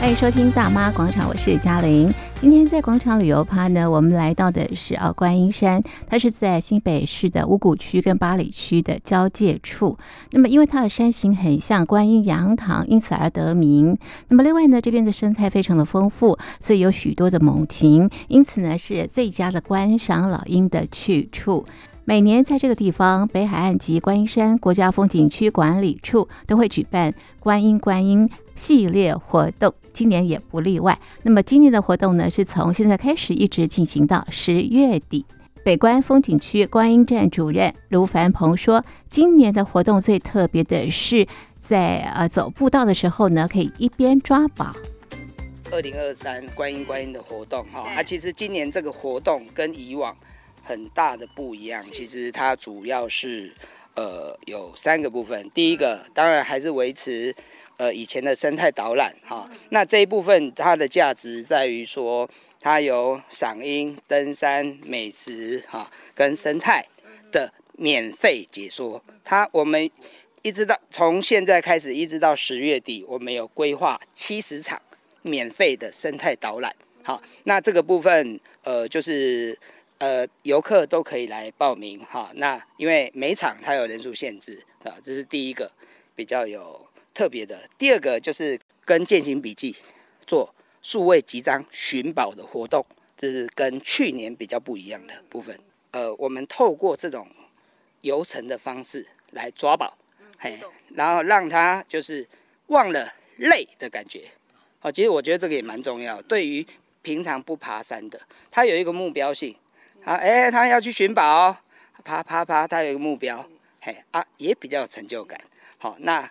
欢迎收听大妈广场，我是嘉玲。今天在广场旅游趴呢，我们来到的是啊观音山，它是在新北市的五股区跟八里区的交界处。那么因为它的山形很像观音阳堂，因此而得名。那么另外呢，这边的生态非常的丰富，所以有许多的猛禽，因此呢是最佳的观赏老鹰的去处。每年在这个地方，北海岸及观音山国家风景区管理处都会举办观音观音系列活动，今年也不例外。那么今年的活动呢，是从现在开始一直进行到十月底。北关风景区观音站主任卢凡鹏说，今年的活动最特别的是在呃走步道的时候呢，可以一边抓宝。二零二三观音观音的活动哈，啊，其实今年这个活动跟以往。很大的不一样，其实它主要是呃有三个部分。第一个当然还是维持呃以前的生态导览哈。那这一部分它的价值在于说，它有赏鹰、登山、美食哈跟生态的免费解说。它我们一直到从现在开始一直到十月底，我们有规划七十场免费的生态导览。好，那这个部分呃就是。呃，游客都可以来报名哈。那因为每场它有人数限制啊，这是第一个比较有特别的。第二个就是跟践行笔记做数位集章寻宝的活动，这是跟去年比较不一样的部分。呃，我们透过这种游程的方式来抓宝，嘿，然后让他就是忘了累的感觉。好，其实我觉得这个也蛮重要。对于平常不爬山的，他有一个目标性。好，哎、欸，他要去寻宝，爬爬爬，他有一个目标，嘿啊，也比较有成就感。好，那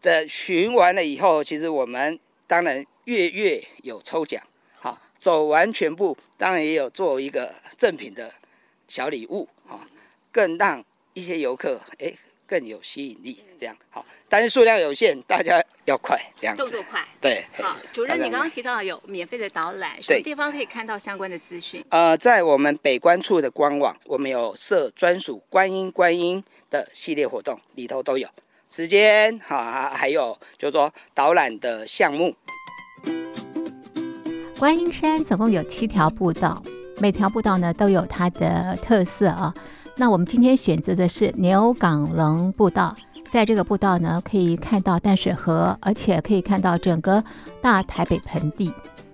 这巡完了以后，其实我们当然月月有抽奖，好，走完全部，当然也有做一个赠品的小礼物，好，更让一些游客，哎、欸。更有吸引力，这样好，但是数量有限，大家要快，这样子。动作快。对。好，主任，你刚刚提到有免费的导览，什么地方可以看到相关的资讯？呃，在我们北关处的官网，我们有设专属观音观音的系列活动，里头都有时间，好，还有就是说导览的项目。观音山总共有七条步道，每条步道呢都有它的特色啊。那我们今天选择的是牛港棱步道，在这个步道呢，可以看到淡水河，而且可以看到整个大台北盆地。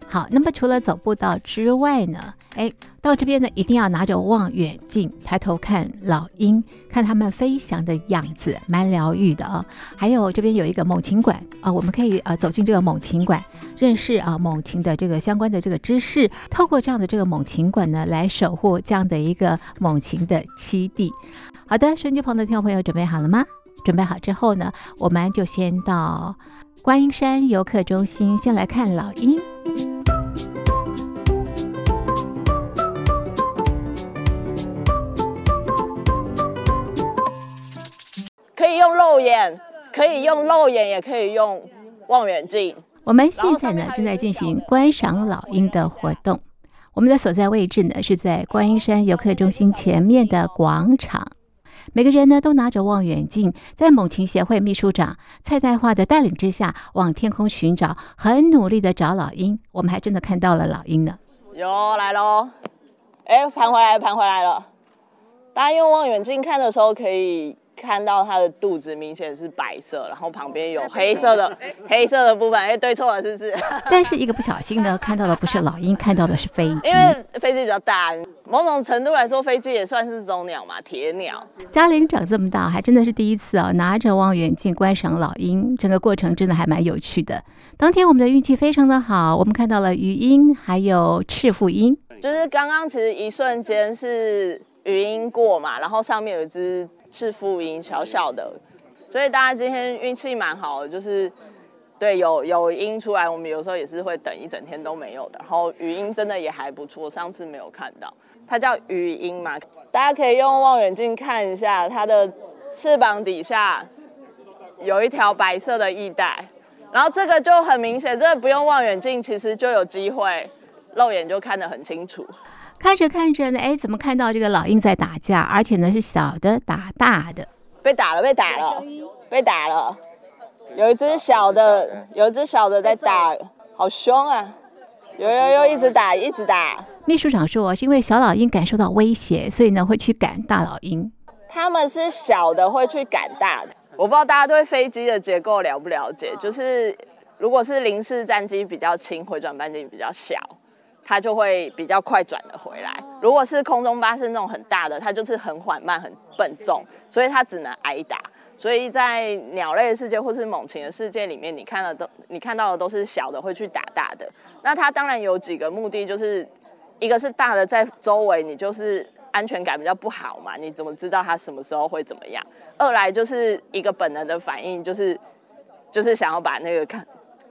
好，那么除了走步道之外呢，哎，到这边呢一定要拿着望远镜抬头看老鹰，看它们飞翔的样子，蛮疗愈的啊。还有这边有一个猛禽馆啊，我们可以啊走进这个猛禽馆，认识啊猛禽的这个相关的这个知识。透过这样的这个猛禽馆呢，来守护这样的一个猛禽的栖地。好的，收音机旁的听众朋友准备好了吗？准备好之后呢，我们就先到观音山游客中心，先来看老鹰。以用肉眼，可以用肉眼，也可以用望远镜。我们现在呢正在进行观赏老鹰的活动。我们的所在位置呢是在观音山游客中心前面的广场。每个人呢都拿着望远镜，在猛禽协会秘书长蔡代化的带领之下，往天空寻找，很努力的找老鹰。我们还真的看到了老鹰呢。哟，来喽！哎，盘回来，盘回来了。大家用望远镜看的时候可以。看到它的肚子明显是白色，然后旁边有黑色的 黑色的部分，哎，对错了是不是？但是一个不小心呢，看到的不是老鹰，看到的是飞机。因为飞机比较大，某种程度来说，飞机也算是种鸟嘛，铁鸟。嘉玲长这么大，还真的是第一次哦，拿着望远镜观赏老鹰，整个过程真的还蛮有趣的。当天我们的运气非常的好，我们看到了鱼鹰，还有赤腹鹰。就是刚刚其实一瞬间是鱼鹰过嘛，然后上面有一只。赤腹鹰小小的，所以大家今天运气蛮好的，就是对有有鹰出来，我们有时候也是会等一整天都没有的。然后语音真的也还不错，上次没有看到，它叫鱼鹰嘛，大家可以用望远镜看一下它的翅膀底下有一条白色的翼带，然后这个就很明显，这个不用望远镜其实就有机会肉眼就看得很清楚。看着看着呢，哎，怎么看到这个老鹰在打架？而且呢是小的打大的，被打了，被打了，被打了。有一只小的，有一只小的在打，好凶啊！有有有，一直打，一直打。秘书长说，是因为小老鹰感受到威胁，所以呢会去赶大老鹰。他们是小的会去赶大的。我不知道大家对飞机的结构了不了解，就是如果是零式战机比较轻，回转半径比较小，它就会比较快转的回来。如果是空中巴士那种很大的，它就是很缓慢、很笨重，所以它只能挨打。所以在鸟类的世界或是猛禽的世界里面，你看的都你看到的都是小的会去打大的。那它当然有几个目的，就是一个是大的在周围，你就是安全感比较不好嘛，你怎么知道它什么时候会怎么样？二来就是一个本能的反应，就是就是想要把那个看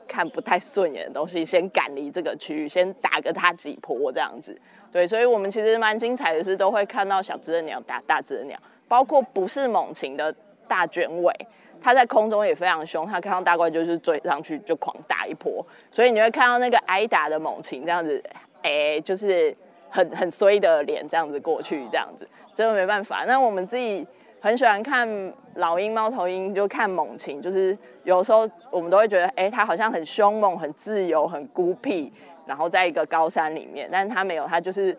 看不太顺眼的东西先赶离这个区域，先打个他几波这样子。对，所以我们其实蛮精彩的是，都会看到小只的鸟打大只的鸟，包括不是猛禽的。大卷尾，它在空中也非常凶，它看到大怪就是追上去就狂打一波，所以你会看到那个挨打的猛禽这样子，哎、就是很很衰的脸这样子过去，这样子真的没办法。那我们自己很喜欢看老鹰、猫头鹰，就看猛禽，就是有时候我们都会觉得，哎、欸，它好像很凶猛、很自由、很孤僻，然后在一个高山里面，但是它没有，它就是。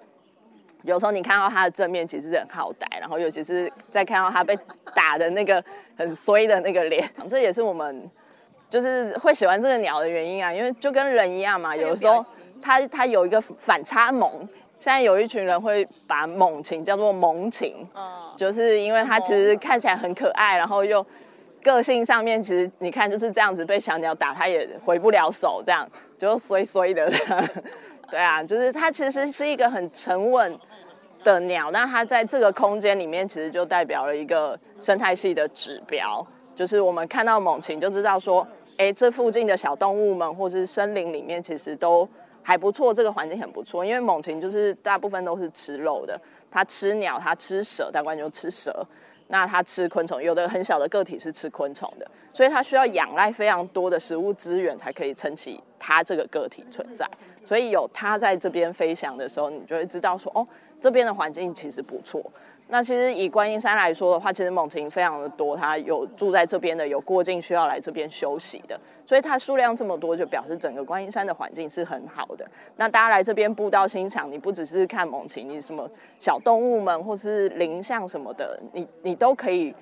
有时候你看到它的正面其实很好歹，然后尤其是在看到它被打的那个很衰的那个脸，这也是我们就是会喜欢这个鸟的原因啊，因为就跟人一样嘛，有时候它它有一个反差萌。现在有一群人会把猛禽叫做萌禽，嗯，就是因为它其实看起来很可爱，然后又个性上面其实你看就是这样子被小鸟打，它也回不了手，这样就衰衰的。对啊，就是它其实是一个很沉稳的鸟，那它在这个空间里面，其实就代表了一个生态系的指标。就是我们看到猛禽，就知道说，哎，这附近的小动物们，或是森林里面，其实都还不错，这个环境很不错。因为猛禽就是大部分都是吃肉的，它吃鸟，它吃蛇，大概就吃蛇。那它吃昆虫，有的很小的个体是吃昆虫的，所以它需要仰赖非常多的食物资源，才可以撑起它这个个体存在。所以有它在这边飞翔的时候，你就会知道说，哦，这边的环境其实不错。那其实以观音山来说的话，其实猛禽非常的多，它有住在这边的，有过境需要来这边休息的，所以它数量这么多，就表示整个观音山的环境是很好的。那大家来这边步道欣赏，你不只是看猛禽，你什么小动物们或是林像什么的，你你都可以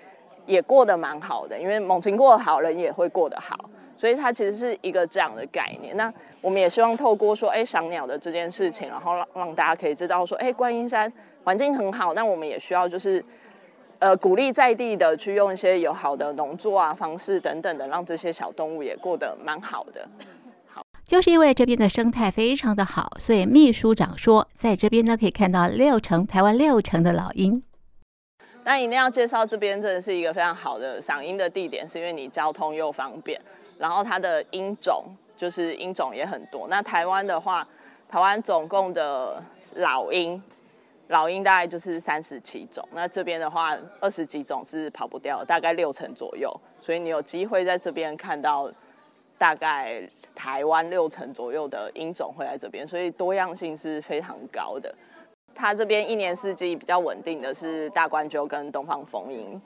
也过得蛮好的，因为猛禽过得好，人也会过得好。所以它其实是一个这样的概念。那我们也希望透过说，哎，赏鸟的这件事情，然后让让大家可以知道说，哎，观音山环境很好。那我们也需要就是，呃，鼓励在地的去用一些友好的农作啊方式等等的，让这些小动物也过得蛮好的。好，就是因为这边的生态非常的好，所以秘书长说，在这边呢可以看到六成台湾六成的老鹰。那一定要介绍这边真的是一个非常好的赏鹰的地点，是因为你交通又方便。然后它的鹰种就是鹰种也很多。那台湾的话，台湾总共的老鹰，老鹰大概就是三十七种。那这边的话，二十几种是跑不掉，大概六成左右。所以你有机会在这边看到大概台湾六成左右的鹰种会在这边，所以多样性是非常高的。它这边一年四季比较稳定的是大冠鸠跟东方蜂鹰。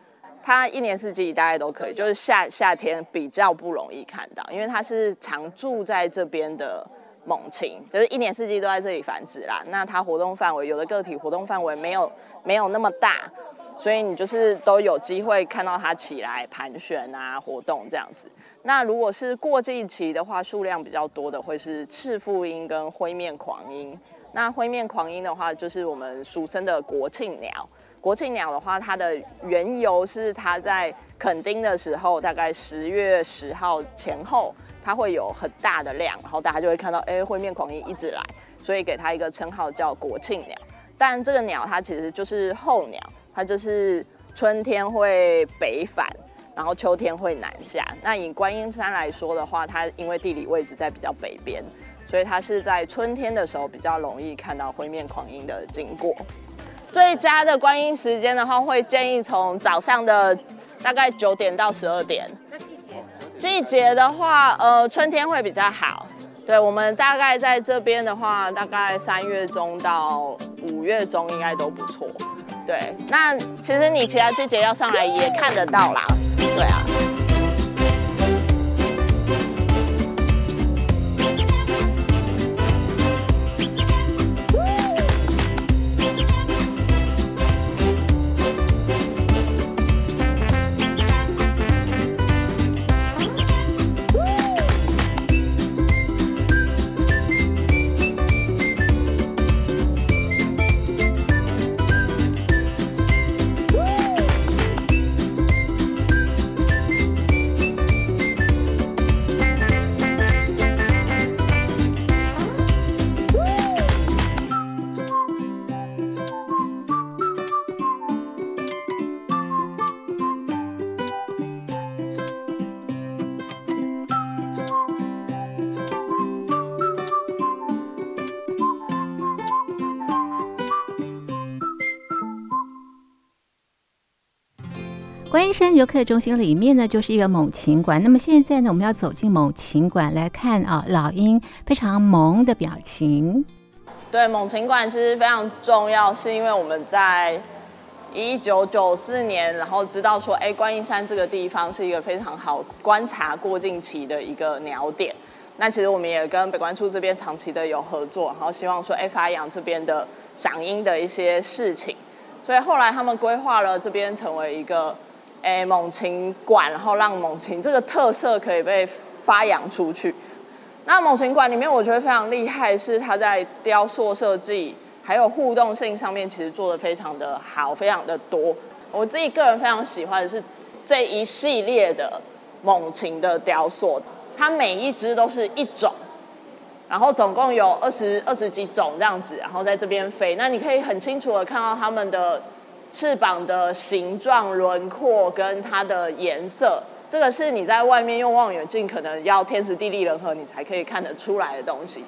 它一年四季大概都可以，就是夏夏天比较不容易看到，因为它是常住在这边的猛禽，就是一年四季都在这里繁殖啦。那它活动范围，有的个体活动范围没有没有那么大，所以你就是都有机会看到它起来盘旋啊，活动这样子。那如果是过季期的话，数量比较多的会是赤腹鹰跟灰面狂鹰。那灰面狂鹰的话，就是我们俗称的国庆鸟。国庆鸟的话，它的缘由是它在垦丁的时候，大概十月十号前后，它会有很大的量，然后大家就会看到，哎，灰面狂鹰一直来，所以给它一个称号叫国庆鸟。但这个鸟它其实就是候鸟，它就是春天会北返，然后秋天会南下。那以观音山来说的话，它因为地理位置在比较北边，所以它是在春天的时候比较容易看到灰面狂鹰的经过。最佳的观音时间的话，会建议从早上的大概九点到十二点。那季节？季节的话，呃，春天会比较好。对，我们大概在这边的话，大概三月中到五月中应该都不错。对，那其实你其他季节要上来也看得到啦。对啊。山游客中心里面呢，就是一个猛禽馆。那么现在呢，我们要走进猛禽馆来看啊，老鹰非常萌的表情。对，猛禽馆其实非常重要，是因为我们在一九九四年，然后知道说，哎，观音山这个地方是一个非常好观察过境期的一个鸟点。那其实我们也跟北关处这边长期的有合作，然后希望说，哎，发扬这边的赏鹰的一些事情。所以后来他们规划了这边成为一个。诶，猛禽馆，然后让猛禽这个特色可以被发扬出去。那猛禽馆里面，我觉得非常厉害，是它在雕塑设计还有互动性上面，其实做得非常的好，非常的多。我自己个人非常喜欢的是这一系列的猛禽的雕塑，它每一只都是一种，然后总共有二十二十几种这样子，然后在这边飞。那你可以很清楚的看到它们的。翅膀的形状、轮廓跟它的颜色，这个是你在外面用望远镜可能要天时地利人和你才可以看得出来的东西。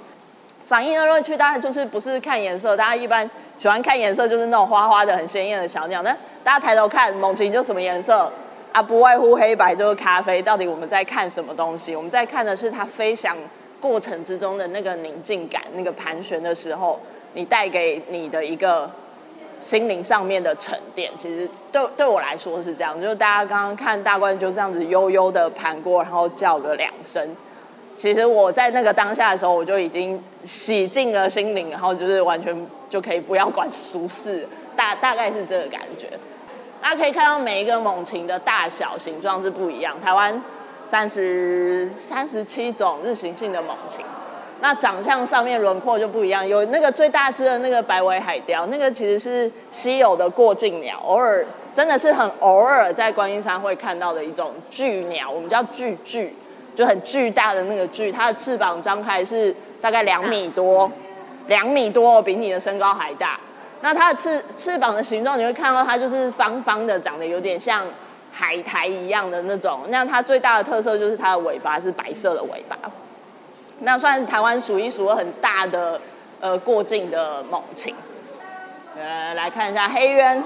赏鹰的乐趣当然就是不是看颜色，大家一般喜欢看颜色就是那种花花的、很鲜艳的小鸟。那大家抬头看猛禽就什么颜色啊？不外乎黑白就是咖啡。到底我们在看什么东西？我们在看的是它飞翔过程之中的那个宁静感，那个盘旋的时候，你带给你的一个。心灵上面的沉淀，其实对对我来说是这样，就是大家刚刚看大冠就这样子悠悠的盘过，然后叫个两声。其实我在那个当下的时候，我就已经洗净了心灵，然后就是完全就可以不要管俗事，大大概是这个感觉。大家可以看到每一个猛禽的大小形状是不一样，台湾三十三十七种日行性的猛禽。那长相上面轮廓就不一样，有那个最大只的那个白尾海雕，那个其实是稀有的过境鸟，偶尔真的是很偶尔在观音山会看到的一种巨鸟，我们叫巨巨，就很巨大的那个巨，它的翅膀张开是大概两米多，两米多比你的身高还大。那它的翅翅膀的形状，你会看到它就是方方的，长得有点像海苔一样的那种。那它最大的特色就是它的尾巴是白色的尾巴。那算台湾数一数二很大的呃过境的猛禽，呃来看一下黑鸢。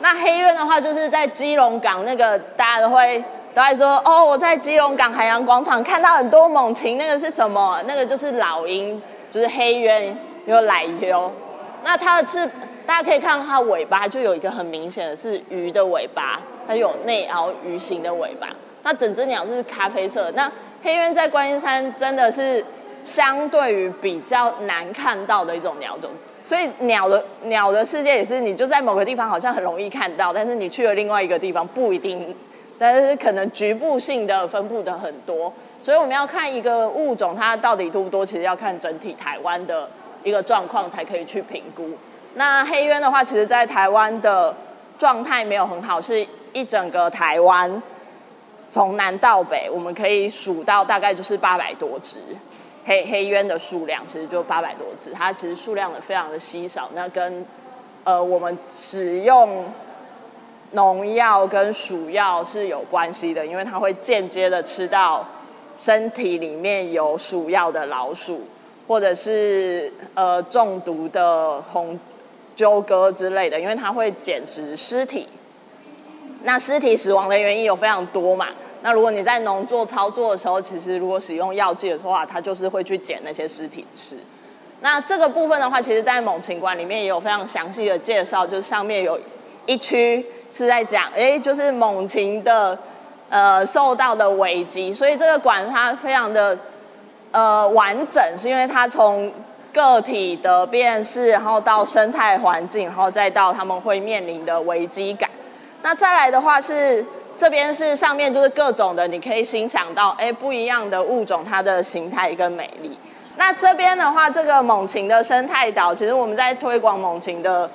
那黑鸢的话，就是在基隆港那个大家都会都在说哦，我在基隆港海洋广场看到很多猛禽，那个是什么？那个就是老鹰，就是黑鸢，有奶油。那它的翅，大家可以看到它尾巴就有一个很明显的是鱼的尾巴，它有内凹鱼形的尾巴。那整只鸟是咖啡色，那。黑鸢在观音山真的是相对于比较难看到的一种鸟种，所以鸟的鸟的世界也是，你就在某个地方好像很容易看到，但是你去了另外一个地方不一定，但是可能局部性的分布的很多，所以我们要看一个物种它到底多不多，其实要看整体台湾的一个状况才可以去评估。那黑鸢的话，其实在台湾的状态没有很好，是一整个台湾。从南到北，我们可以数到大概就是八百多只黑黑鸢的数量，其实就八百多只。它其实数量的非常的稀少，那跟呃我们使用农药跟鼠药是有关系的，因为它会间接的吃到身体里面有鼠药的老鼠，或者是呃中毒的红鸠鸽之类的，因为它会捡食尸体。那尸体死亡的原因有非常多嘛？那如果你在农作操作的时候，其实如果使用药剂的话，它就是会去捡那些尸体吃。那这个部分的话，其实在猛禽馆里面也有非常详细的介绍，就是上面有一区是在讲，哎，就是猛禽的呃受到的危机。所以这个馆它非常的呃完整，是因为它从个体的辨识，然后到生态环境，然后再到他们会面临的危机感。那再来的话是这边是上面就是各种的，你可以欣赏到哎不一样的物种它的形态跟美丽。那这边的话，这个猛禽的生态岛，其实我们在推广猛禽的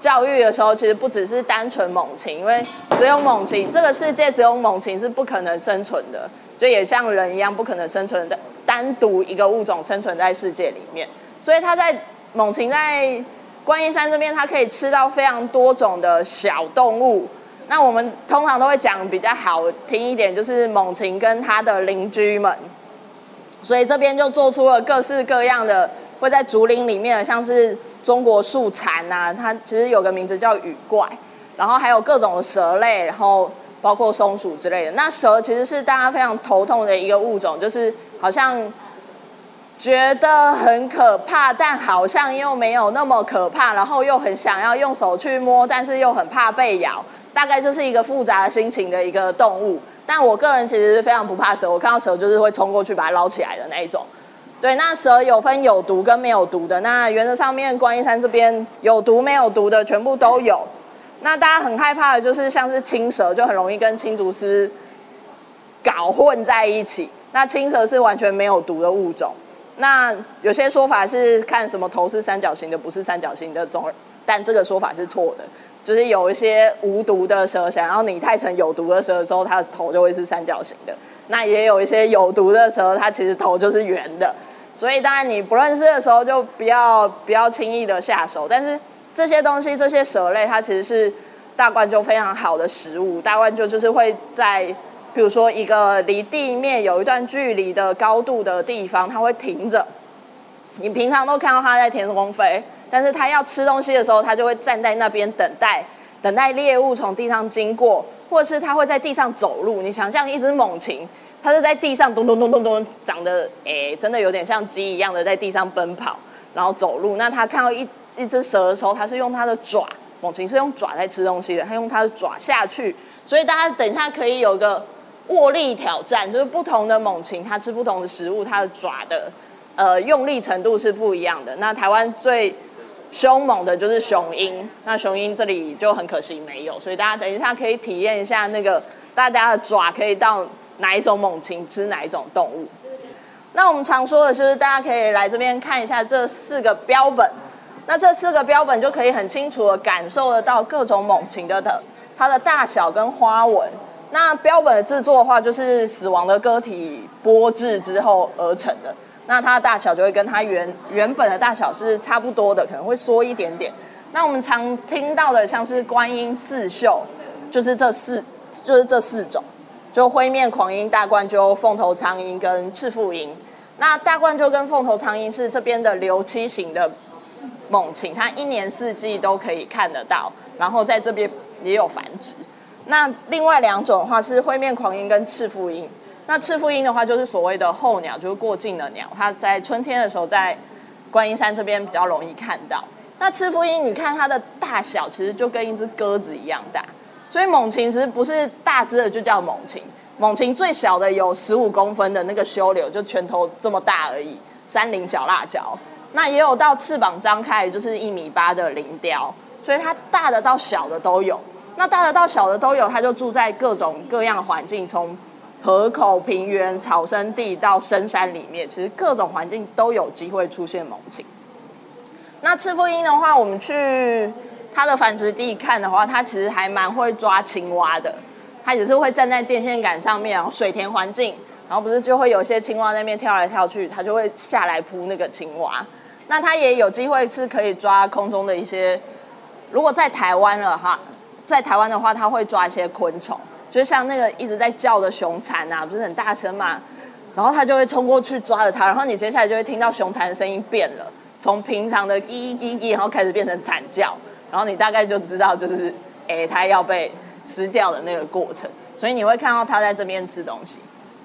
教育的时候，其实不只是单纯猛禽，因为只有猛禽，这个世界只有猛禽是不可能生存的，就也像人一样不可能生存的单独一个物种生存在世界里面。所以它在猛禽在观音山这边，它可以吃到非常多种的小动物。那我们通常都会讲比较好听一点，就是猛禽跟它的邻居们，所以这边就做出了各式各样的，会在竹林里面的，像是中国树蝉啊，它其实有个名字叫雨怪，然后还有各种的蛇类，然后包括松鼠之类的。那蛇其实是大家非常头痛的一个物种，就是好像觉得很可怕，但好像又没有那么可怕，然后又很想要用手去摸，但是又很怕被咬，大概就是一个复杂的心情的一个动物。但我个人其实是非常不怕蛇，我看到蛇就是会冲过去把它捞起来的那一种。对，那蛇有分有毒跟没有毒的。那原则上面，观音山这边有毒没有毒的全部都有。那大家很害怕的就是像是青蛇，就很容易跟青竹丝搞混在一起。那青蛇是完全没有毒的物种。那有些说法是看什么头是三角形的，不是三角形的种，但这个说法是错的。就是有一些无毒的蛇想要拟态成有毒的蛇的时候，它的头就会是三角形的。那也有一些有毒的蛇，它其实头就是圆的。所以当然你不认识的时候就不要不要轻易的下手，但是这些东西这些蛇类它其实是大冠鷲非常好的食物。大冠鷲就是会在比如说一个离地面有一段距离的高度的地方，它会停着。你平常都看到它在天空飞，但是它要吃东西的时候，它就会站在那边等待，等待猎物从地上经过，或者是它会在地上走路。你想象一只猛禽。它是在地上咚咚咚咚咚，长得诶，真的有点像鸡一样的在地上奔跑，然后走路。那它看到一一只蛇的时候，它是用它的爪，猛禽是用爪在吃东西的，它用它的爪下去。所以大家等一下可以有个握力挑战，就是不同的猛禽它吃不同的食物，它的爪的呃用力程度是不一样的。那台湾最凶猛的就是雄鹰，那雄鹰这里就很可惜没有，所以大家等一下可以体验一下那个大家的爪可以到。哪一种猛禽吃哪一种动物？那我们常说的就是，大家可以来这边看一下这四个标本。那这四个标本就可以很清楚的感受得到各种猛禽的的它的大小跟花纹。那标本的制作的话，就是死亡的个体剥制之后而成的。那它的大小就会跟它原原本的大小是差不多的，可能会缩一点点。那我们常听到的像是观音四秀，就是这四，就是这四种。就灰面狂鹰、大冠鷲、凤头苍鹰跟赤腹鹰。那大冠鷲跟凤头苍鹰是这边的留栖型的猛禽，它一年四季都可以看得到，然后在这边也有繁殖。那另外两种的话是灰面狂鹰跟赤腹鹰。那赤腹鹰的话就是所谓的候鸟，就是过境的鸟，它在春天的时候在观音山这边比较容易看到。那赤腹鹰，你看它的大小其实就跟一只鸽子一样大。所以猛禽其实不是大只的就叫猛禽，猛禽最小的有十五公分的那个修柳，就拳头这么大而已。山林小辣椒，那也有到翅膀张开就是一米八的林雕，所以它大的到小的都有。那大的到小的都有，它就住在各种各样环境，从河口、平原、草生地到深山里面，其实各种环境都有机会出现猛禽。那赤腹鹰的话，我们去。它的繁殖地看的话，它其实还蛮会抓青蛙的。它只是会站在电线杆上面，然后水田环境，然后不是就会有些青蛙在那边跳来跳去，它就会下来扑那个青蛙。那它也有机会是可以抓空中的一些，如果在台湾了哈，在台湾的话，它会抓一些昆虫，就像那个一直在叫的熊蝉啊，不是很大声嘛，然后它就会冲过去抓着它，然后你接下来就会听到熊蝉的声音变了，从平常的叽叽叽，然后开始变成惨叫。然后你大概就知道，就是，哎，它要被吃掉的那个过程，所以你会看到它在这边吃东西。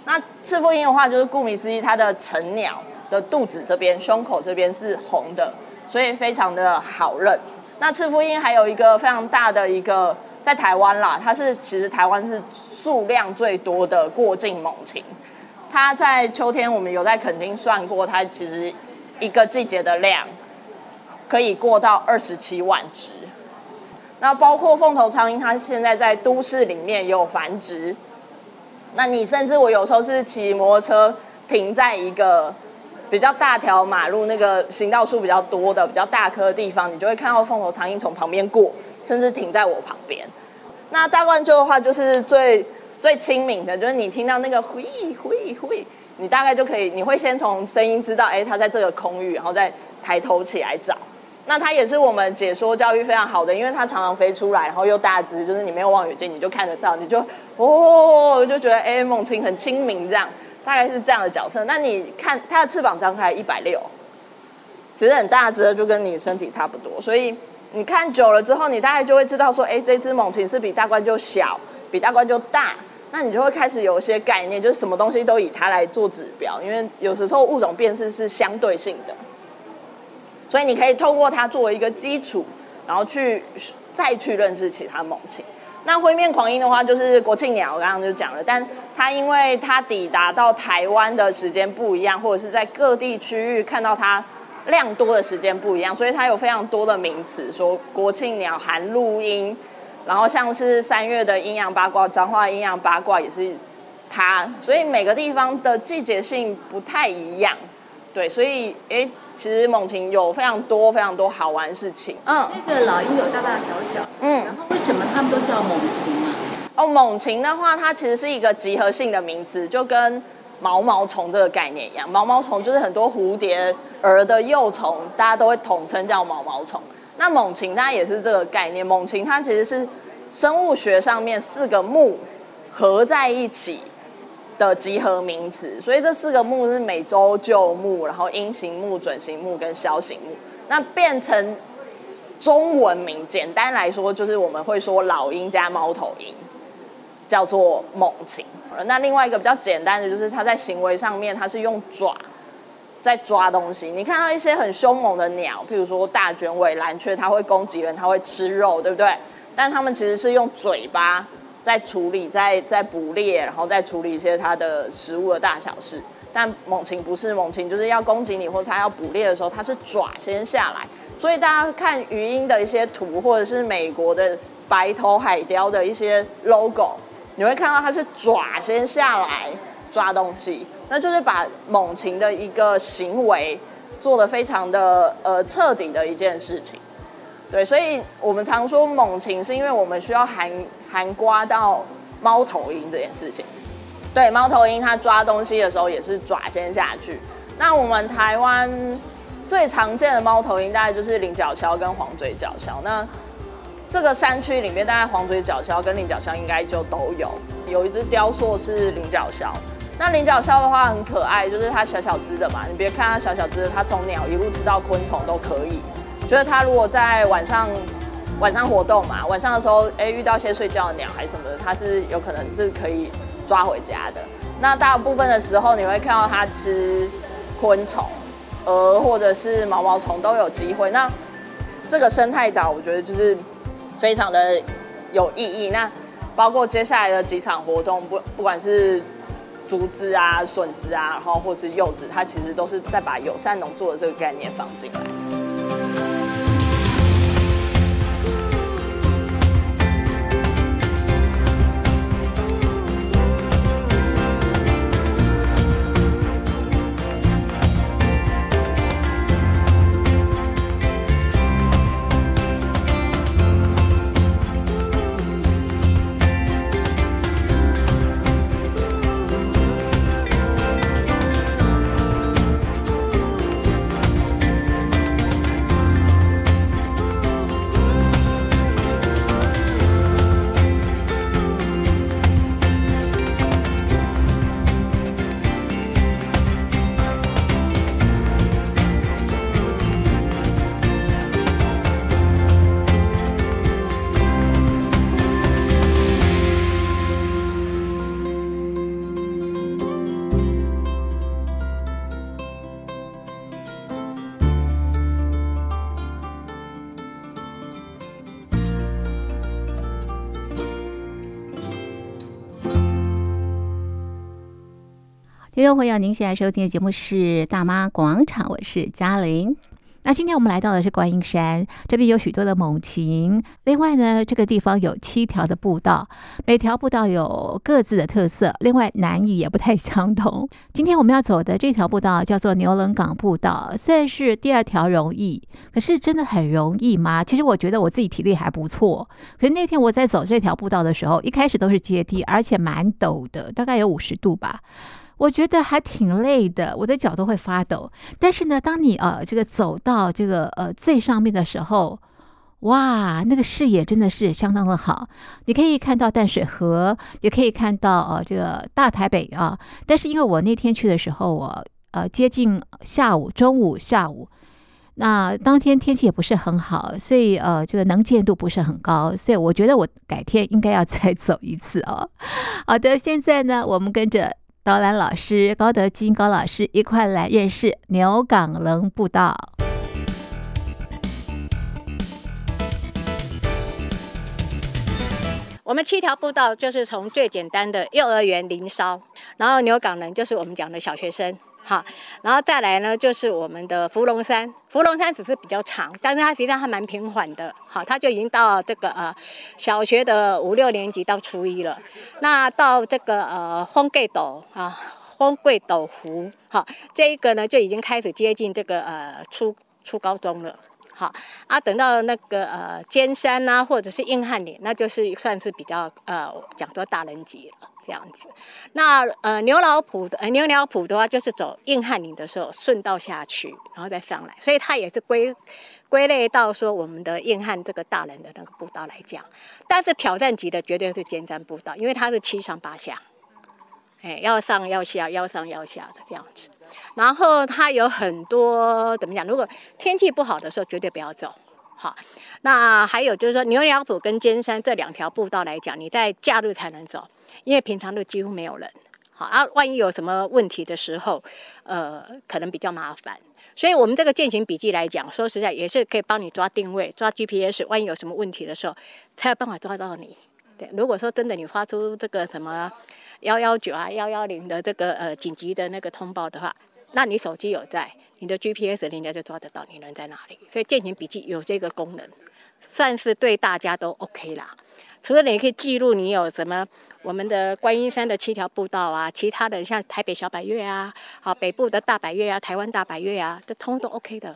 那赤腹鹰的话，就是顾名思义，它的成鸟的肚子这边、胸口这边是红的，所以非常的好认。那赤腹鹰还有一个非常大的一个，在台湾啦，它是其实台湾是数量最多的过境猛禽。它在秋天，我们有在垦丁算过，它其实一个季节的量可以过到二十七万只。那包括凤头苍鹰，它现在在都市里面有繁殖。那你甚至我有时候是骑摩托车停在一个比较大条马路，那个行道树比较多的、比较大棵的地方，你就会看到凤头苍鹰从旁边过，甚至停在我旁边。那大冠鷲的话，就是最最亲民的，就是你听到那个灰灰灰，你大概就可以，你会先从声音知道，哎，它在这个空域，然后再抬头起来找。那它也是我们解说教育非常好的，因为它常常飞出来，然后又大只，就是你没有望远镜你就看得到，你就哦，就觉得哎，猛禽很亲民这样，大概是这样的角色。那你看它的翅膀张开一百六，其实很大只的，就跟你身体差不多。所以你看久了之后，你大概就会知道说，哎，这只猛禽是比大冠就小，比大冠就大，那你就会开始有一些概念，就是什么东西都以它来做指标，因为有时候物种辨识是相对性的，所以你可以透过它作为一个基础，然后去再去认识其他猛禽。那灰面狂鹰的话，就是国庆鸟，我刚刚就讲了，但它因为它抵达到台湾的时间不一样，或者是在各地区域看到它量多的时间不一样，所以它有非常多的名词，说国庆鸟、含录音，然后像是三月的阴阳八卦，彰化阴阳八卦也是它，所以每个地方的季节性不太一样，对，所以诶。其实猛禽有非常多非常多好玩的事情。嗯，那个老鹰有大大小小。嗯，然后为什么他们都叫猛禽啊？哦，猛禽的话，它其实是一个集合性的名词，就跟毛毛虫这个概念一样。毛毛虫就是很多蝴蝶儿的幼虫，大家都会统称叫毛毛虫。那猛禽它也是这个概念。猛禽它其实是生物学上面四个目合在一起的集合名词，所以这四个目是美洲鹫目，然后鹰形目、准形目跟枭形目。那变成中文名，简单来说就是我们会说老鹰加猫头鹰，叫做猛禽。那另外一个比较简单的就是它在行为上面，它是用爪在抓东西。你看到一些很凶猛的鸟，譬如说大卷尾蓝雀，它会攻击人，它会吃肉，对不对？但它们其实是用嘴巴。在处理，在在捕猎，然后再处理一些它的食物的大小事。但猛禽不是猛禽，就是要攻击你或者它要捕猎的时候，它是爪先下来。所以大家看鱼鹰的一些图，或者是美国的白头海雕的一些 logo，你会看到它是爪先下来抓东西，那就是把猛禽的一个行为做得非常的呃彻底的一件事情。对，所以我们常说猛禽，是因为我们需要含含刮到猫头鹰这件事情。对，猫头鹰它抓东西的时候也是爪先下去。那我们台湾最常见的猫头鹰大概就是菱角鸮跟黄嘴角鸮。那这个山区里面，大概黄嘴角鸮跟菱角鸮应该就都有。有一只雕塑是菱角鸮。那菱角鸮的话很可爱，就是它小小只的嘛。你别看它小小只，它从鸟一路吃到昆虫都可以。觉得它如果在晚上晚上活动嘛，晚上的时候，哎，遇到一些睡觉的鸟还是什么的，它是有可能是可以抓回家的。那大部分的时候，你会看到它吃昆虫、蛾或者是毛毛虫都有机会。那这个生态岛，我觉得就是非常的有意义。那包括接下来的几场活动，不不管是竹子啊、笋子啊，然后或是柚子，它其实都是在把友善农作的这个概念放进来。听众朋友，您现在收听的节目是《大妈广场》，我是嘉玲。那今天我们来到的是观音山，这边有许多的猛禽。另外呢，这个地方有七条的步道，每条步道有各自的特色，另外难易也不太相同。今天我们要走的这条步道叫做牛棱港步道，虽然是第二条容易，可是真的很容易吗？其实我觉得我自己体力还不错。可是那天我在走这条步道的时候，一开始都是阶梯，而且蛮陡的，大概有五十度吧。我觉得还挺累的，我的脚都会发抖。但是呢，当你呃这个走到这个呃最上面的时候，哇，那个视野真的是相当的好。你可以看到淡水河，也可以看到呃这个大台北啊。但是因为我那天去的时候，我呃接近下午、中午、下午，那当天天气也不是很好，所以呃，这个能见度不是很高，所以我觉得我改天应该要再 走一次哦。好的，现在呢，我们跟着导览老师高德金高老师一块来认识牛岗棱步道。我们七条步道就是从最简单的幼儿园林梢，然后牛岗人就是我们讲的小学生，好，然后再来呢就是我们的芙蓉山，芙蓉山只是比较长，但是它实际上还蛮平缓的，好，它就已经到这个呃小学的五六年级到初一了，那到这个呃荒盖斗啊，荒盖斗湖，好，这一个呢就已经开始接近这个呃初初高中了。好啊，等到那个呃尖山呐、或者是硬汉岭，那就是算是比较呃讲说大人级了这样子。那呃牛老埔的呃牛寮埔的话，就是走硬汉岭的时候顺道下去，然后再上来，所以它也是归归类到说我们的硬汉这个大人的那个步道来讲。但是挑战级的绝对是尖山步道，因为它是七上八下，哎，要上要下，要上要下的这样子。然后它有很多怎么讲？如果天气不好的时候，绝对不要走。好，那还有就是说，牛寮埔跟尖山这两条步道来讲，你在假日才能走，因为平常都几乎没有人。好啊，万一有什么问题的时候，呃，可能比较麻烦。所以我们这个健行笔记来讲，说实在也是可以帮你抓定位、抓 GPS。万一有什么问题的时候，才有办法抓到你。如果说真的你发出这个什么幺幺九啊、幺幺零的这个呃紧急的那个通报的话，那你手机有在，你的 GPS 人家就抓得到你人在哪里。所以健行笔记有这个功能，算是对大家都 OK 啦。除了你可以记录你有什么我们的观音山的七条步道啊，其他的像台北小百岳啊，好北部的大百岳啊，台湾大百岳啊，这通都 OK 的。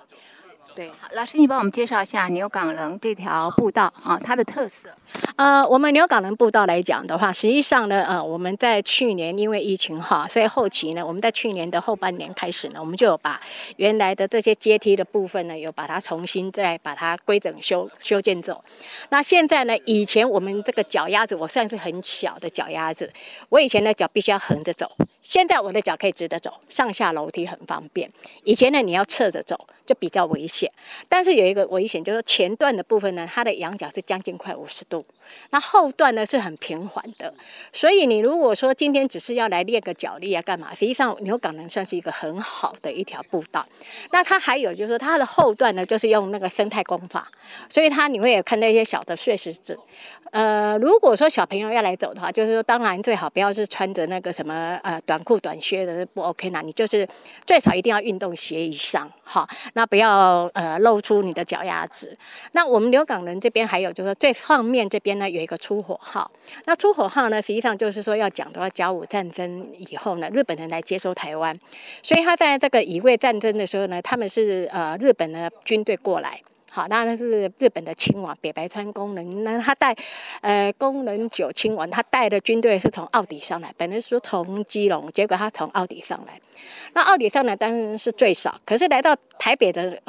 对，好，老师，你帮我们介绍一下牛港棱这条步道啊，它的特色。呃，我们牛港棱步道来讲的话，实际上呢，呃，我们在去年因为疫情哈，所以后期呢，我们在去年的后半年开始呢，我们就有把原来的这些阶梯的部分呢，有把它重新再把它规整修修建走。那现在呢，以前我们这个脚丫子，我算是很小的脚丫子，我以前的脚必须要横着走，现在我的脚可以直着走，上下楼梯很方便。以前呢，你要侧着走，就比较危险。但是有一个危险，就是前段的部分呢，它的仰角是将近快五十度，那后段呢是很平缓的。所以你如果说今天只是要来练个脚力啊，干嘛？实际上牛港棱算是一个很好的一条步道。那它还有就是说，它的后段呢，就是用那个生态工法，所以它你会有看到一些小的碎石子。呃，如果说小朋友要来走的话，就是说当然最好不要是穿着那个什么呃短裤短靴的不 OK 那，你就是最少一定要运动鞋以上，好，那不要。呃，露出你的脚丫子。那我们牛港人这边还有，就是说最上面这边呢有一个出火号。那出火号呢，实际上就是说要讲的话，甲午战争以后呢，日本人来接收台湾，所以他在这个乙未战争的时候呢，他们是呃日本的军队过来。好，那那是日本的亲王北白川宫能，那他带呃宫能九亲王，他带的军队是从奥底上来，本来说从基隆，结果他从奥底上来。那奥底上来当然是最少，可是来到台北的。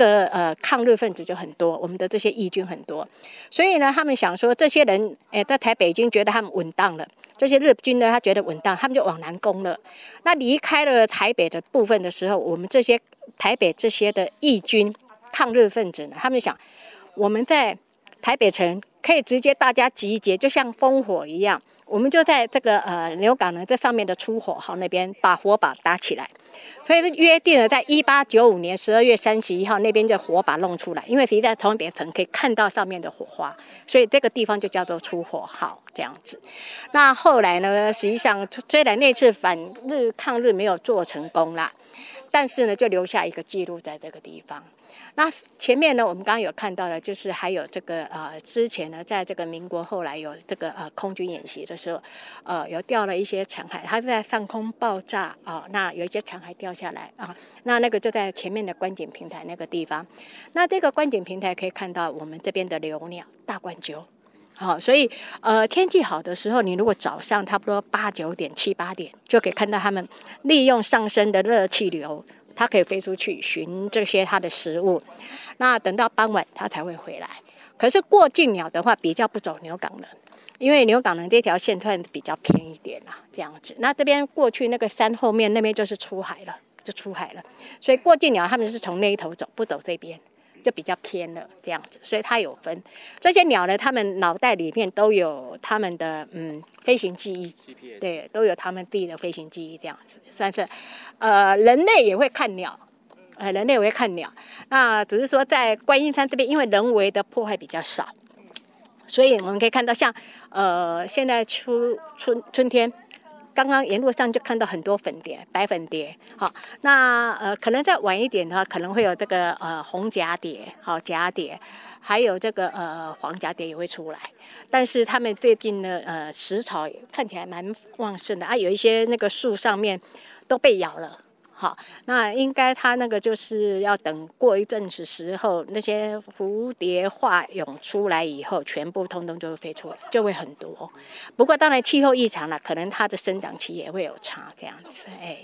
个呃抗日分子就很多，我们的这些义军很多，所以呢，他们想说这些人诶在台北已经觉得他们稳当了，这些日军呢他觉得稳当，他们就往南攻了。那离开了台北的部分的时候，我们这些台北这些的义军抗日分子呢，他们想我们在台北城可以直接大家集结，就像烽火一样，我们就在这个呃牛港呢这上面的出火号那边把火把搭起来。所以约定了，在一八九五年十二月三十一号那边就火把弄出来，因为实际在从北层可以看到上面的火花，所以这个地方就叫做出火号这样子。那后来呢，实际上虽然那次反日抗日没有做成功啦。但是呢，就留下一个记录在这个地方。那前面呢，我们刚刚有看到的，就是还有这个呃，之前呢，在这个民国后来有这个呃空军演习的时候，呃，有掉了一些残骸，它是在上空爆炸啊、那有一些残骸掉下来啊、那那个就在前面的观景平台那个地方。那这个观景平台可以看到我们这边的留鸟大冠鷲。好，所以呃，天气好的时候，你如果早上差不多八九点、七八点，就可以看到它们利用上升的热气流，它可以飞出去寻这些它的食物。那等到傍晚，它才会回来。可是过境鸟的话，比较不走牛港棱，因为牛港棱这条线段比较偏一点啊，这样子。那这边过去那个山后面那边就是出海了。就出海了。所以过境鸟他们是从那一头走，不走这边，就比较偏了这样子。所以它有分这些鸟呢，它们脑袋里面都有它们的嗯飞行记忆，对，都有它们自己的飞行记忆这样子，算是呃人类也会看鸟。呃，人类也会看鸟，那只是说在观音山这边，因为人为的破坏比较少，所以我们可以看到像，像呃，现在初春春天，刚刚沿路上就看到很多粉蝶，白粉蝶。好，那呃，可能再晚一点的话，可能会有这个呃红蛱蝶，好蛱蝶，还有这个呃黄蛱蝶也会出来。但是它们最近呢，呃，食草看起来蛮旺盛的啊，有一些那个树上面都被咬了。好，那应该它那个就是要等过一阵子时候，那些蝴蝶化蛹出来以后，全部通通就会飞出来，就会很多。不过当然气候异常了，可能它的生长期也会有差这样子。哎，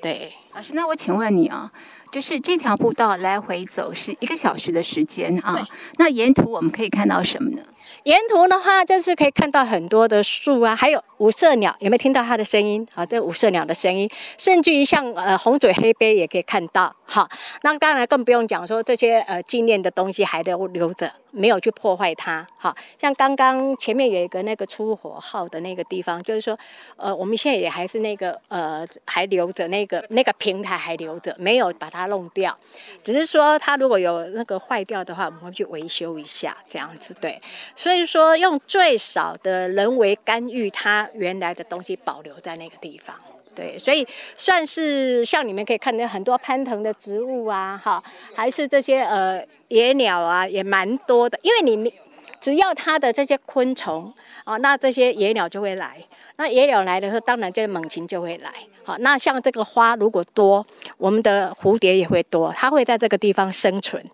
对，老师，那我请问你啊，就是这条步道来回走是一个小时的时间啊，那沿途我们可以看到什么呢？沿途的话，就是可以看到很多的树啊，还有五色鸟，有没有听到它的声音？啊，这五色鸟的声音，甚至于像呃红嘴黑鹎也可以看到。好，那当然更不用讲说这些呃纪念的东西还留留着。没有去破坏它，好像刚刚前面有一个那个出火号的那个地方，就是说，呃，我们现在也还是那个呃，还留着那个那个平台还留着，没有把它弄掉，只是说它如果有那个坏掉的话，我们会去维修一下，这样子对。所以说用最少的人为干预，它原来的东西保留在那个地方，对，所以算是像你们可以看到很多攀藤的植物啊，哈，还是这些呃。野鸟啊，也蛮多的，因为你只要它的这些昆虫啊，那这些野鸟就会来。那野鸟来的时候，当然这猛禽就会来。好，那像这个花如果多，我们的蝴蝶也会多，它会在这个地方生存。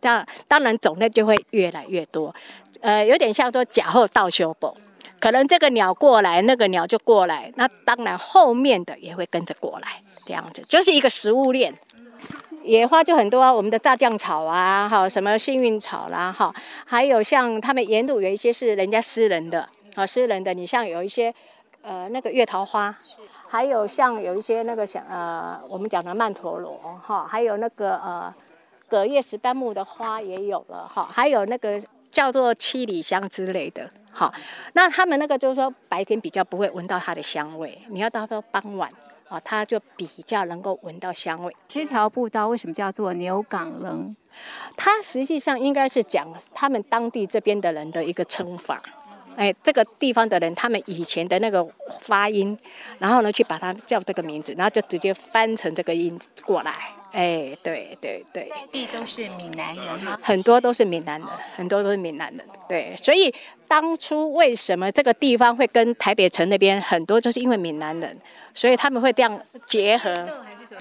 这样当然种类就会越来越多。呃，有点像说假后倒修补，可能这个鸟过来，那个鸟就过来，那当然后面的也会跟着过来，这样子就是一个食物链。野花就很多啊，我们的大酱草啊，哈，什么幸运草啦，哈，还有像他们沿路有一些是人家私人的，啊，私人的，你像有一些，呃，那个月桃花，还有像有一些那个像呃，我们讲的曼陀罗，哈，还有那个呃，葛叶石斑木的花也有了，哈，还有那个叫做七里香之类的，哈，那他们那个就是说白天比较不会闻到它的香味，你要到到傍晚。啊，它就比较能够闻到香味。这条步道为什么叫做牛港棱？它实际上应该是讲他们当地这边的人的一个称法。哎，这个地方的人，他们以前的那个发音，然后呢，去把它叫这个名字，然后就直接翻成这个音过来。哎，对对对，在地都是闽南人吗？很多都是闽南人，很多都是闽南人。对，所以当初为什么这个地方会跟台北城那边很多，就是因为闽南人。所以他们会这样结合，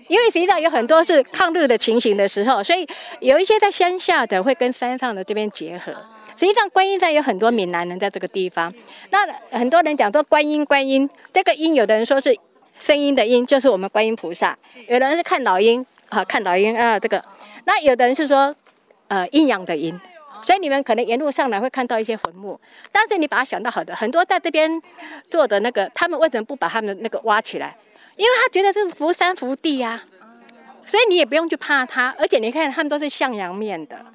因为实际上有很多是抗日的情形的时候，所以有一些在乡下的会跟山上的这边结合。实际上观音山有很多闽南人在这个地方。那很多人讲说观音观音，这个音有的人说是声音的音，就是我们观音菩萨；有的人是看老鹰啊，看老鹰啊这个。那有的人是说呃阴阳的阴。所以你们可能沿路上来会看到一些坟墓，但是你把它想到好的，很多在这边做的那个，他们为什么不把他们那个挖起来？因为他觉得这是福山福地呀，所以你也不用去怕它，而且你看他们都是向阳面的，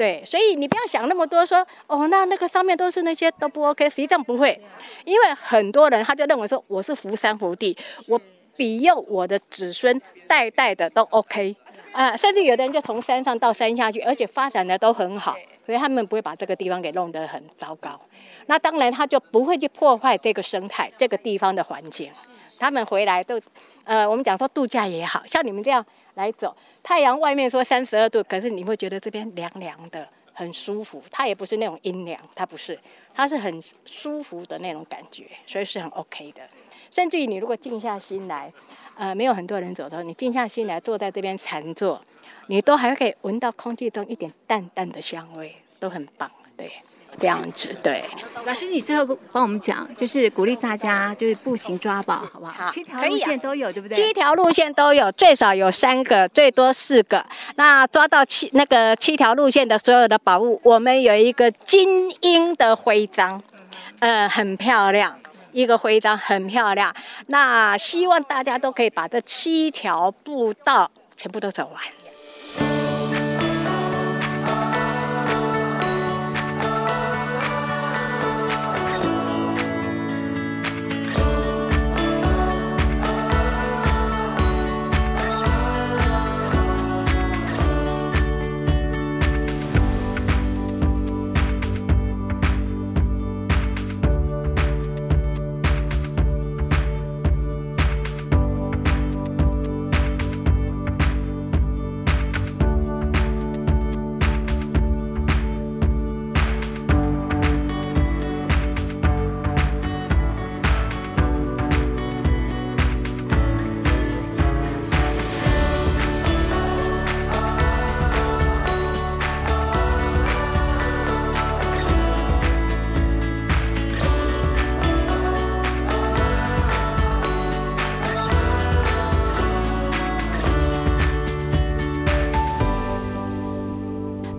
对，所以你不要想那么多说，哦，那那个上面都是那些都不 OK，实际上不会，因为很多人他就认为说我是福山福地，我庇佑我的子孙代代的都 OK，啊，甚至有的人就从山上到山下去，而且发展的都很好。所以他们不会把这个地方给弄得很糟糕，那当然他就不会去破坏这个生态、这个地方的环境。他们回来都，呃，我们讲说度假也好像你们这样来走，太阳外面说三十二度，可是你会觉得这边凉凉的，很舒服。它也不是那种阴凉，它不是，它是很舒服的那种感觉，所以是很 OK 的。甚至于你如果静下心来，呃，没有很多人走的时候，你静下心来坐在这边禅坐。你都还可以闻到空气中一点淡淡的香味，都很棒，对，这样子，对。老师，你最后帮我们讲，就是鼓励大家就是步行抓宝，好不好？好，七条路线都有，啊、对不对？七条路线都有，最少有三个，最多四个。那抓到七那个七条路线的所有的宝物，我们有一个精英的徽章，呃，很漂亮。一个徽章，很漂亮。那希望大家都可以把这七条步道全部都走完。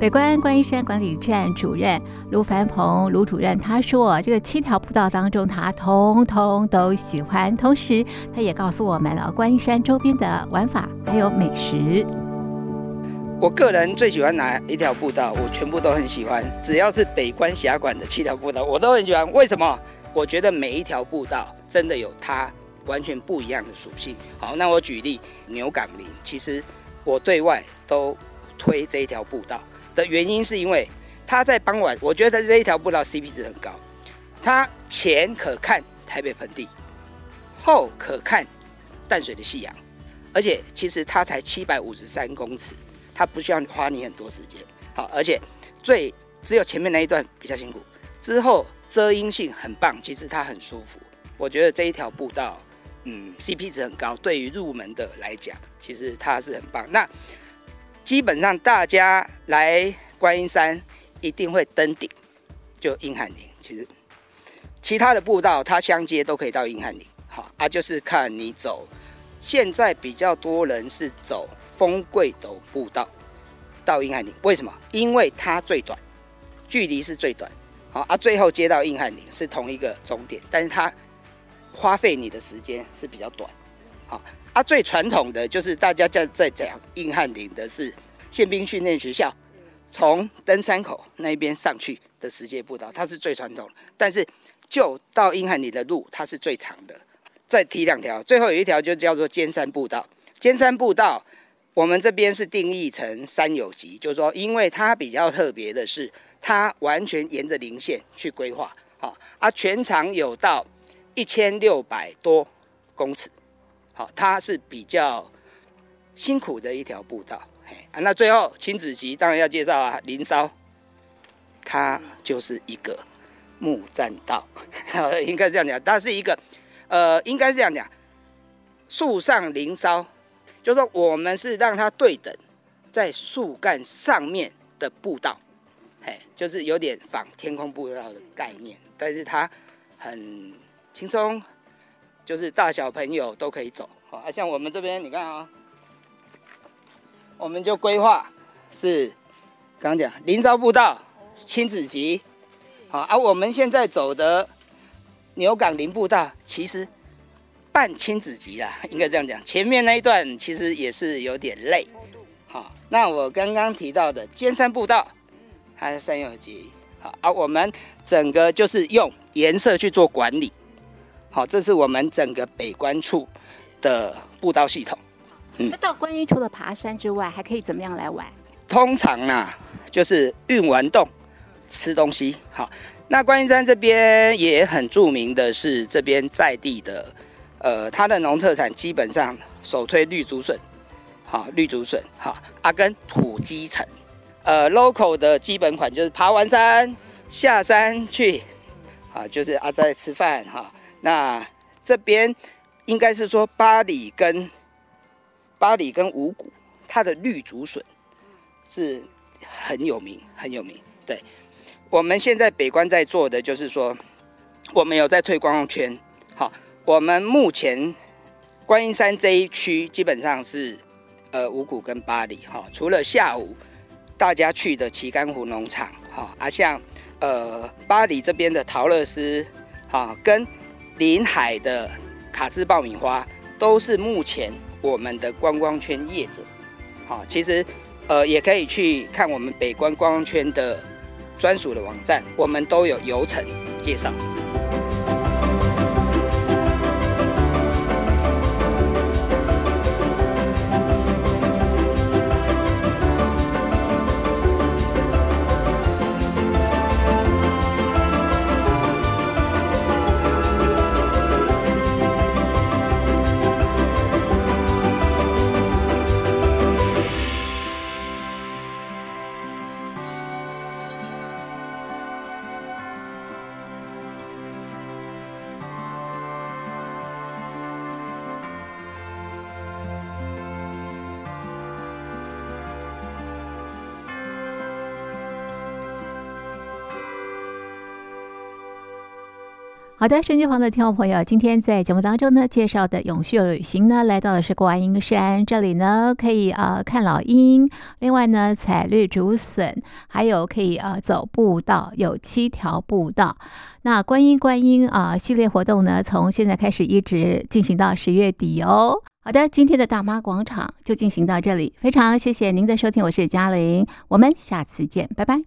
北关观音山管理站主任卢凡鹏卢主任他说：“这个七条步道当中，他通通都喜欢。同时，他也告诉我们了观音山周边的玩法还有美食。我个人最喜欢哪一条步道？我全部都很喜欢，只要是北关峡谷的七条步道，我都很喜欢。为什么？我觉得每一条步道真的有它完全不一样的属性。好，那我举例牛港林，其实我对外都推这一条步道。”的原因是因为它在傍晚，我觉得这一条步道 CP 值很高。它前可看台北盆地，后可看淡水的夕阳，而且其实它才七百五十三公尺，它不需要花你很多时间。好，而且最只有前面那一段比较辛苦，之后遮阴性很棒，其实它很舒服。我觉得这一条步道，嗯，CP 值很高，对于入门的来讲，其实它是很棒。那基本上大家来观音山一定会登顶，就英汉林。其实其他的步道它相接都可以到英汉林，好啊，就是看你走。现在比较多人是走风贵斗步道到英汉林，为什么？因为它最短，距离是最短，好啊，最后接到英汉林是同一个终点，但是它花费你的时间是比较短，好。啊，最传统的就是大家在在讲硬汉岭的是宪兵训练学校，从登山口那边上去的石阶步道，它是最传统。但是就到硬汉岭的路，它是最长的。再提两条，最后有一条就叫做尖山步道。尖山步道，我们这边是定义成山有级，就是说，因为它比较特别的是，它完全沿着零线去规划，好，啊，全长有到一千六百多公尺。好，它是比较辛苦的一条步道，嘿啊，那最后亲子级当然要介绍啊，林梢，它就是一个木栈道，应该这样讲，它是一个，呃，应该是这样讲，树上林梢，就是说我们是让它对等在树干上面的步道，嘿，就是有点仿天空步道的概念，但是它很轻松。就是大小朋友都可以走，好，像我们这边，你看啊，我们就规划是刚刚讲林梢步道亲子级，好，而我们现在走的牛港林步道其实半亲子级啦，应该这样讲，前面那一段其实也是有点累，好，那我刚刚提到的尖山步道还有山友级，好，而我们整个就是用颜色去做管理。好，这是我们整个北关处的步道系统。嗯，那到观音除了爬山之外，还可以怎么样来玩？通常啊，就是运完洞，吃东西。好，那观音山这边也很著名的是这边在地的，呃，它的农特产基本上首推绿竹笋。好，绿竹笋。好，啊跟土鸡城。呃，local 的基本款就是爬完山下山去，啊，就是啊在吃饭哈。那这边应该是说巴里跟巴里跟五谷，它的绿竹笋是很有名，很有名。对，我们现在北关在做的就是说，我们有在推观光圈。好，我们目前观音山这一区基本上是呃五谷跟巴里哈，除了下午大家去的旗杆湖农场哈，啊像呃巴里这边的桃乐丝哈跟临海的卡兹爆米花，都是目前我们的观光圈业者。好，其实呃也可以去看我们北关观光圈的专属的网站，我们都有游程介绍。好的，手机旁的听众朋友，今天在节目当中呢，介绍的永续旅行呢，来到的是观音山，这里呢可以啊、呃、看老鹰，另外呢采绿竹笋，还有可以啊、呃、走步道，有七条步道。那观音观音啊、系列活动呢，从现在开始一直进行到十月底哦。好的，今天的大妈广场就进行到这里，非常谢谢您的收听，我是嘉玲，我们下次见，拜拜。